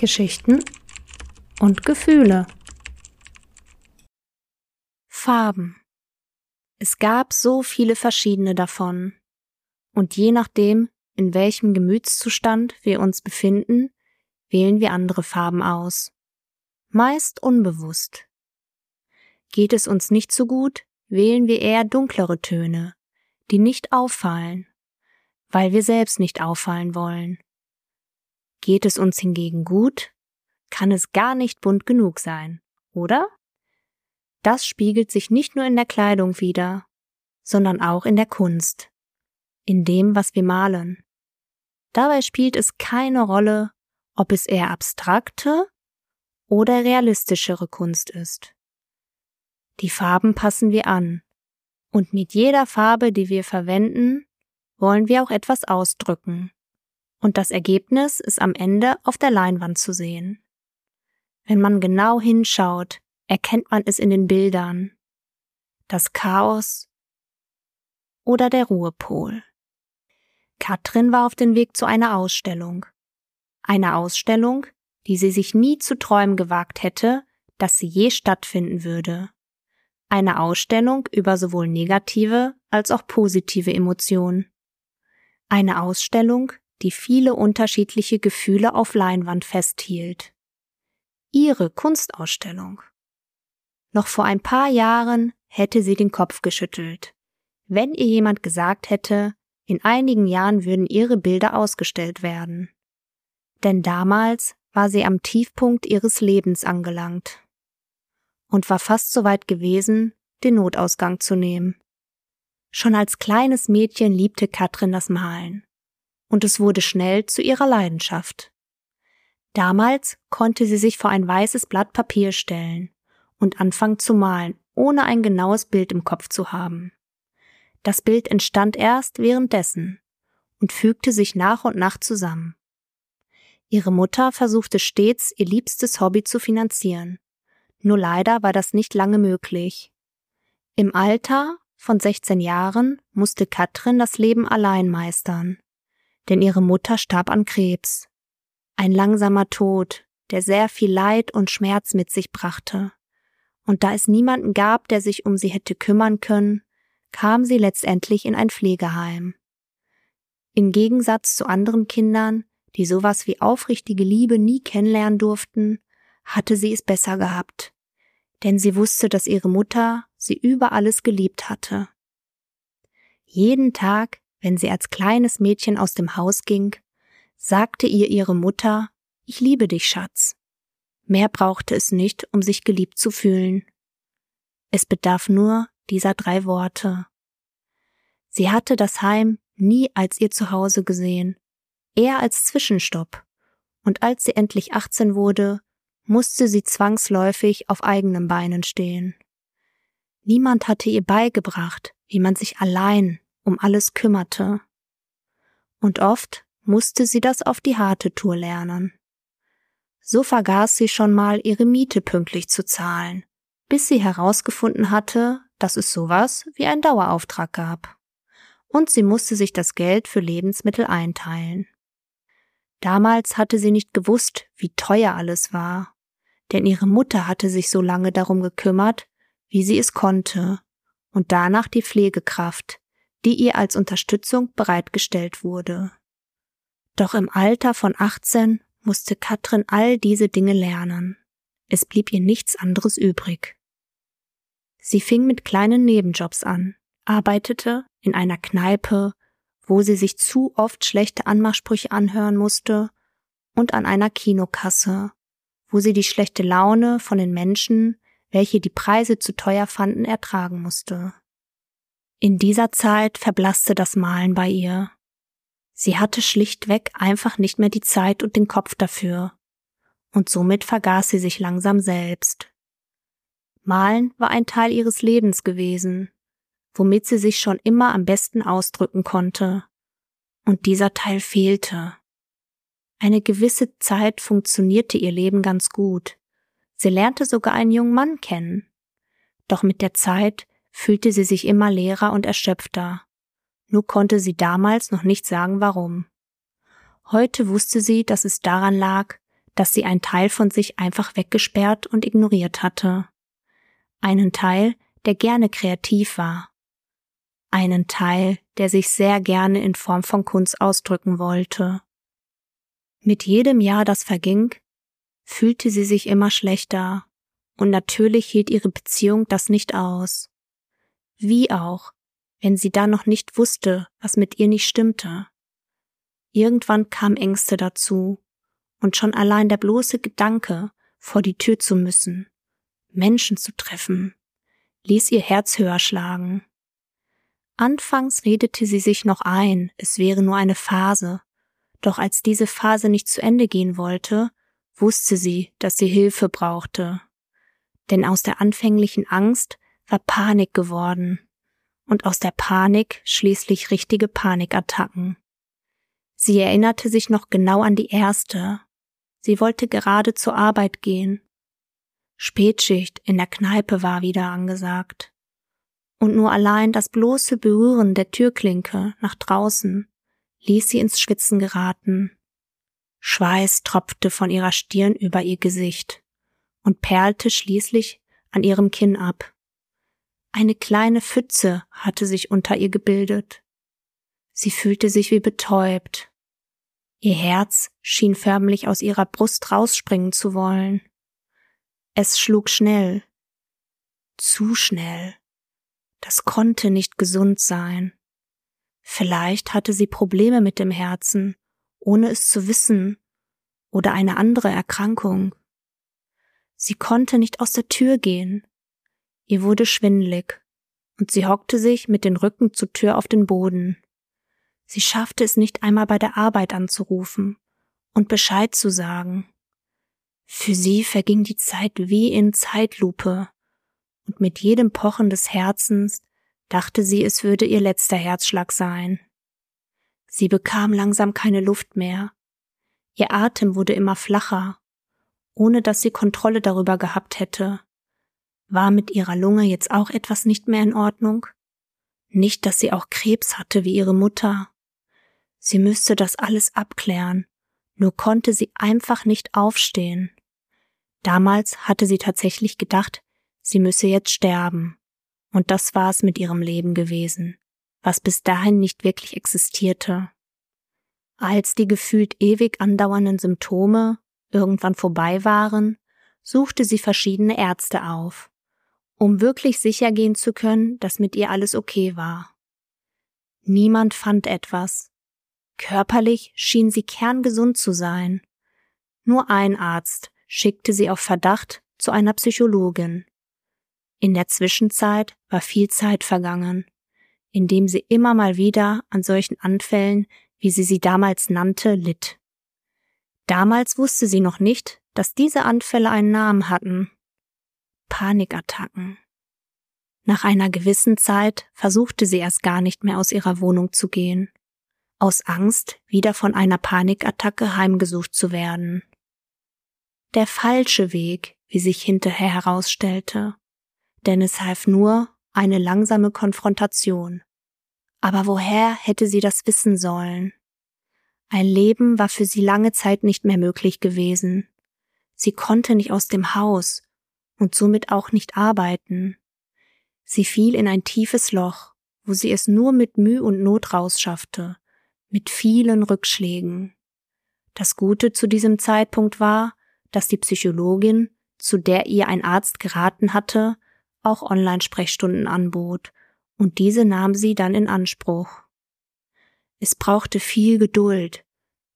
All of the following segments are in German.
Geschichten und Gefühle. Farben. Es gab so viele verschiedene davon. Und je nachdem, in welchem Gemütszustand wir uns befinden, wählen wir andere Farben aus. Meist unbewusst. Geht es uns nicht so gut, wählen wir eher dunklere Töne, die nicht auffallen, weil wir selbst nicht auffallen wollen. Geht es uns hingegen gut, kann es gar nicht bunt genug sein, oder? Das spiegelt sich nicht nur in der Kleidung wider, sondern auch in der Kunst, in dem, was wir malen. Dabei spielt es keine Rolle, ob es eher abstrakte oder realistischere Kunst ist. Die Farben passen wir an, und mit jeder Farbe, die wir verwenden, wollen wir auch etwas ausdrücken. Und das Ergebnis ist am Ende auf der Leinwand zu sehen. Wenn man genau hinschaut, erkennt man es in den Bildern. Das Chaos oder der Ruhepol. Katrin war auf dem Weg zu einer Ausstellung. Eine Ausstellung, die sie sich nie zu träumen gewagt hätte, dass sie je stattfinden würde. Eine Ausstellung über sowohl negative als auch positive Emotionen. Eine Ausstellung, die viele unterschiedliche Gefühle auf Leinwand festhielt. Ihre Kunstausstellung. Noch vor ein paar Jahren hätte sie den Kopf geschüttelt, wenn ihr jemand gesagt hätte, in einigen Jahren würden ihre Bilder ausgestellt werden. Denn damals war sie am Tiefpunkt ihres Lebens angelangt und war fast so weit gewesen, den Notausgang zu nehmen. Schon als kleines Mädchen liebte Katrin das Malen, und es wurde schnell zu ihrer Leidenschaft. Damals konnte sie sich vor ein weißes Blatt Papier stellen und anfangen zu malen, ohne ein genaues Bild im Kopf zu haben. Das Bild entstand erst währenddessen und fügte sich nach und nach zusammen. Ihre Mutter versuchte stets, ihr liebstes Hobby zu finanzieren. Nur leider war das nicht lange möglich. Im Alter von 16 Jahren musste Katrin das Leben allein meistern, denn ihre Mutter starb an Krebs. Ein langsamer Tod, der sehr viel Leid und Schmerz mit sich brachte. Und da es niemanden gab, der sich um sie hätte kümmern können, kam sie letztendlich in ein Pflegeheim. Im Gegensatz zu anderen Kindern, die sowas wie aufrichtige Liebe nie kennenlernen durften, hatte sie es besser gehabt. Denn sie wusste, dass ihre Mutter sie über alles geliebt hatte. Jeden Tag, wenn sie als kleines Mädchen aus dem Haus ging, sagte ihr ihre Mutter, ich liebe dich, Schatz. Mehr brauchte es nicht, um sich geliebt zu fühlen. Es bedarf nur dieser drei Worte. Sie hatte das Heim nie als ihr Zuhause gesehen, eher als Zwischenstopp, und als sie endlich 18 wurde, musste sie zwangsläufig auf eigenen Beinen stehen. Niemand hatte ihr beigebracht, wie man sich allein um alles kümmerte. Und oft musste sie das auf die harte Tour lernen. So vergaß sie schon mal ihre Miete pünktlich zu zahlen, bis sie herausgefunden hatte, dass es sowas wie ein Dauerauftrag gab. Und sie musste sich das Geld für Lebensmittel einteilen. Damals hatte sie nicht gewusst, wie teuer alles war, denn ihre Mutter hatte sich so lange darum gekümmert, wie sie es konnte, und danach die Pflegekraft, die ihr als Unterstützung bereitgestellt wurde. Doch im Alter von 18 musste Katrin all diese Dinge lernen. Es blieb ihr nichts anderes übrig. Sie fing mit kleinen Nebenjobs an, arbeitete in einer Kneipe, wo sie sich zu oft schlechte Anmachsprüche anhören musste, und an einer Kinokasse, wo sie die schlechte Laune von den Menschen, welche die Preise zu teuer fanden, ertragen musste. In dieser Zeit verblasste das Malen bei ihr. Sie hatte schlichtweg einfach nicht mehr die Zeit und den Kopf dafür, und somit vergaß sie sich langsam selbst. Malen war ein Teil ihres Lebens gewesen, womit sie sich schon immer am besten ausdrücken konnte. Und dieser Teil fehlte. Eine gewisse Zeit funktionierte ihr Leben ganz gut. Sie lernte sogar einen jungen Mann kennen. Doch mit der Zeit fühlte sie sich immer leerer und erschöpfter. Nur konnte sie damals noch nicht sagen warum. Heute wusste sie, dass es daran lag, dass sie einen Teil von sich einfach weggesperrt und ignoriert hatte. Einen Teil, der gerne kreativ war. Einen Teil, der sich sehr gerne in Form von Kunst ausdrücken wollte. Mit jedem Jahr, das verging, fühlte sie sich immer schlechter, und natürlich hielt ihre Beziehung das nicht aus. Wie auch, wenn sie da noch nicht wusste, was mit ihr nicht stimmte. Irgendwann kam Ängste dazu, und schon allein der bloße Gedanke, vor die Tür zu müssen, Menschen zu treffen, ließ ihr Herz höher schlagen. Anfangs redete sie sich noch ein, es wäre nur eine Phase, doch als diese Phase nicht zu Ende gehen wollte, wusste sie, dass sie Hilfe brauchte. Denn aus der anfänglichen Angst war Panik geworden und aus der Panik schließlich richtige Panikattacken. Sie erinnerte sich noch genau an die erste. Sie wollte gerade zur Arbeit gehen. Spätschicht in der Kneipe war wieder angesagt. Und nur allein das bloße Berühren der Türklinke nach draußen ließ sie ins Schwitzen geraten. Schweiß tropfte von ihrer Stirn über ihr Gesicht und perlte schließlich an ihrem Kinn ab. Eine kleine Pfütze hatte sich unter ihr gebildet. Sie fühlte sich wie betäubt. Ihr Herz schien förmlich aus ihrer Brust rausspringen zu wollen. Es schlug schnell. Zu schnell. Das konnte nicht gesund sein. Vielleicht hatte sie Probleme mit dem Herzen, ohne es zu wissen, oder eine andere Erkrankung. Sie konnte nicht aus der Tür gehen. Ihr wurde schwindelig, und sie hockte sich mit den Rücken zur Tür auf den Boden. Sie schaffte es nicht einmal bei der Arbeit anzurufen und Bescheid zu sagen. Für sie verging die Zeit wie in Zeitlupe, und mit jedem Pochen des Herzens dachte sie, es würde ihr letzter Herzschlag sein. Sie bekam langsam keine Luft mehr. Ihr Atem wurde immer flacher, ohne dass sie Kontrolle darüber gehabt hätte. War mit ihrer Lunge jetzt auch etwas nicht mehr in Ordnung? Nicht, dass sie auch Krebs hatte wie ihre Mutter. Sie müsste das alles abklären, nur konnte sie einfach nicht aufstehen. Damals hatte sie tatsächlich gedacht, sie müsse jetzt sterben. Und das war es mit ihrem Leben gewesen, was bis dahin nicht wirklich existierte. Als die gefühlt ewig andauernden Symptome irgendwann vorbei waren, suchte sie verschiedene Ärzte auf, um wirklich sicher gehen zu können, dass mit ihr alles okay war. Niemand fand etwas. Körperlich schien sie kerngesund zu sein. Nur ein Arzt schickte sie auf Verdacht zu einer Psychologin. In der Zwischenzeit war viel Zeit vergangen, indem sie immer mal wieder an solchen Anfällen, wie sie sie damals nannte, litt. Damals wusste sie noch nicht, dass diese Anfälle einen Namen hatten. Panikattacken. Nach einer gewissen Zeit versuchte sie erst gar nicht mehr aus ihrer Wohnung zu gehen, aus Angst, wieder von einer Panikattacke heimgesucht zu werden. Der falsche Weg, wie sich hinterher herausstellte, denn es half nur eine langsame Konfrontation. Aber woher hätte sie das wissen sollen? Ein Leben war für sie lange Zeit nicht mehr möglich gewesen. Sie konnte nicht aus dem Haus und somit auch nicht arbeiten. Sie fiel in ein tiefes Loch, wo sie es nur mit Mühe und Not rausschaffte, mit vielen Rückschlägen. Das Gute zu diesem Zeitpunkt war, dass die Psychologin, zu der ihr ein Arzt geraten hatte, auch Online-Sprechstunden anbot, und diese nahm sie dann in Anspruch. Es brauchte viel Geduld,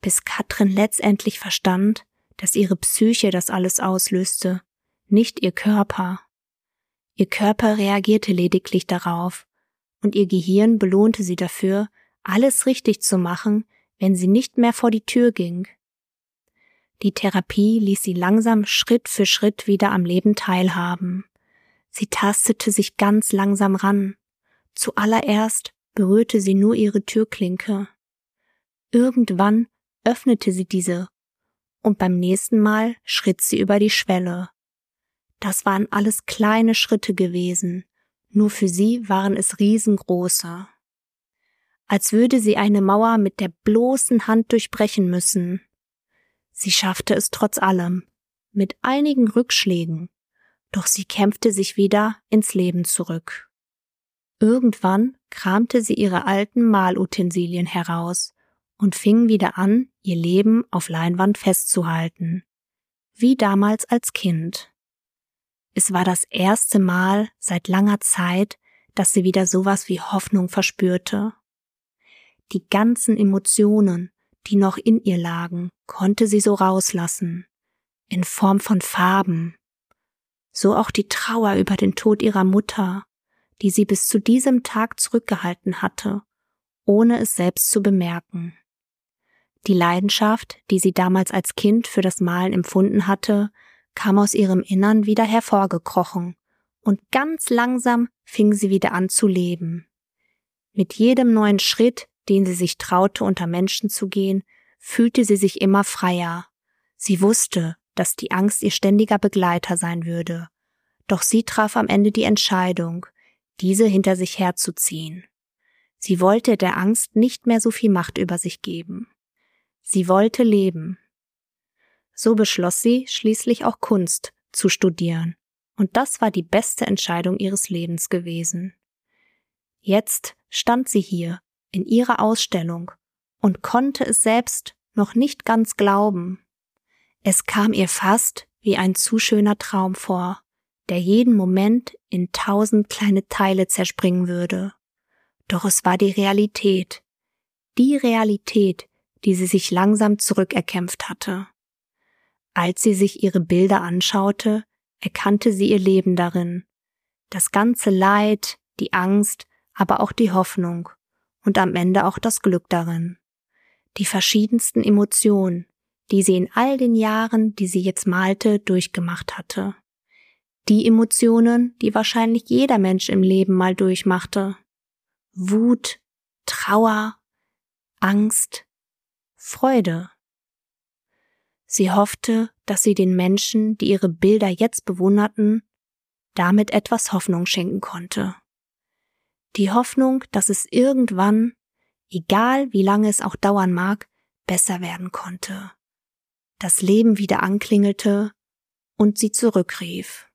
bis Katrin letztendlich verstand, dass ihre Psyche das alles auslöste, nicht ihr Körper. Ihr Körper reagierte lediglich darauf, und ihr Gehirn belohnte sie dafür, alles richtig zu machen, wenn sie nicht mehr vor die Tür ging. Die Therapie ließ sie langsam Schritt für Schritt wieder am Leben teilhaben. Sie tastete sich ganz langsam ran. Zuallererst berührte sie nur ihre Türklinke. Irgendwann öffnete sie diese, und beim nächsten Mal schritt sie über die Schwelle. Das waren alles kleine Schritte gewesen, nur für sie waren es riesengroße. Als würde sie eine Mauer mit der bloßen Hand durchbrechen müssen. Sie schaffte es trotz allem, mit einigen Rückschlägen, doch sie kämpfte sich wieder ins Leben zurück. Irgendwann kramte sie ihre alten Malutensilien heraus und fing wieder an, ihr Leben auf Leinwand festzuhalten, wie damals als Kind. Es war das erste Mal seit langer Zeit, dass sie wieder sowas wie Hoffnung verspürte. Die ganzen Emotionen, die noch in ihr lagen, konnte sie so rauslassen, in Form von Farben. So auch die Trauer über den Tod ihrer Mutter, die sie bis zu diesem Tag zurückgehalten hatte, ohne es selbst zu bemerken. Die Leidenschaft, die sie damals als Kind für das Malen empfunden hatte, kam aus ihrem Innern wieder hervorgekrochen, und ganz langsam fing sie wieder an zu leben. Mit jedem neuen Schritt, den sie sich traute, unter Menschen zu gehen, fühlte sie sich immer freier. Sie wusste, dass die Angst ihr ständiger Begleiter sein würde. Doch sie traf am Ende die Entscheidung, diese hinter sich herzuziehen. Sie wollte der Angst nicht mehr so viel Macht über sich geben. Sie wollte leben. So beschloss sie schließlich auch Kunst zu studieren, und das war die beste Entscheidung ihres Lebens gewesen. Jetzt stand sie hier in ihrer Ausstellung und konnte es selbst noch nicht ganz glauben. Es kam ihr fast wie ein zu schöner Traum vor, der jeden Moment in tausend kleine Teile zerspringen würde. Doch es war die Realität, die Realität, die sie sich langsam zurückerkämpft hatte. Als sie sich ihre Bilder anschaute, erkannte sie ihr Leben darin, das ganze Leid, die Angst, aber auch die Hoffnung und am Ende auch das Glück darin. Die verschiedensten Emotionen, die sie in all den Jahren, die sie jetzt malte, durchgemacht hatte. Die Emotionen, die wahrscheinlich jeder Mensch im Leben mal durchmachte. Wut, Trauer, Angst, Freude. Sie hoffte, dass sie den Menschen, die ihre Bilder jetzt bewunderten, damit etwas Hoffnung schenken konnte. Die Hoffnung, dass es irgendwann, egal wie lange es auch dauern mag, besser werden konnte. Das Leben wieder anklingelte und sie zurückrief.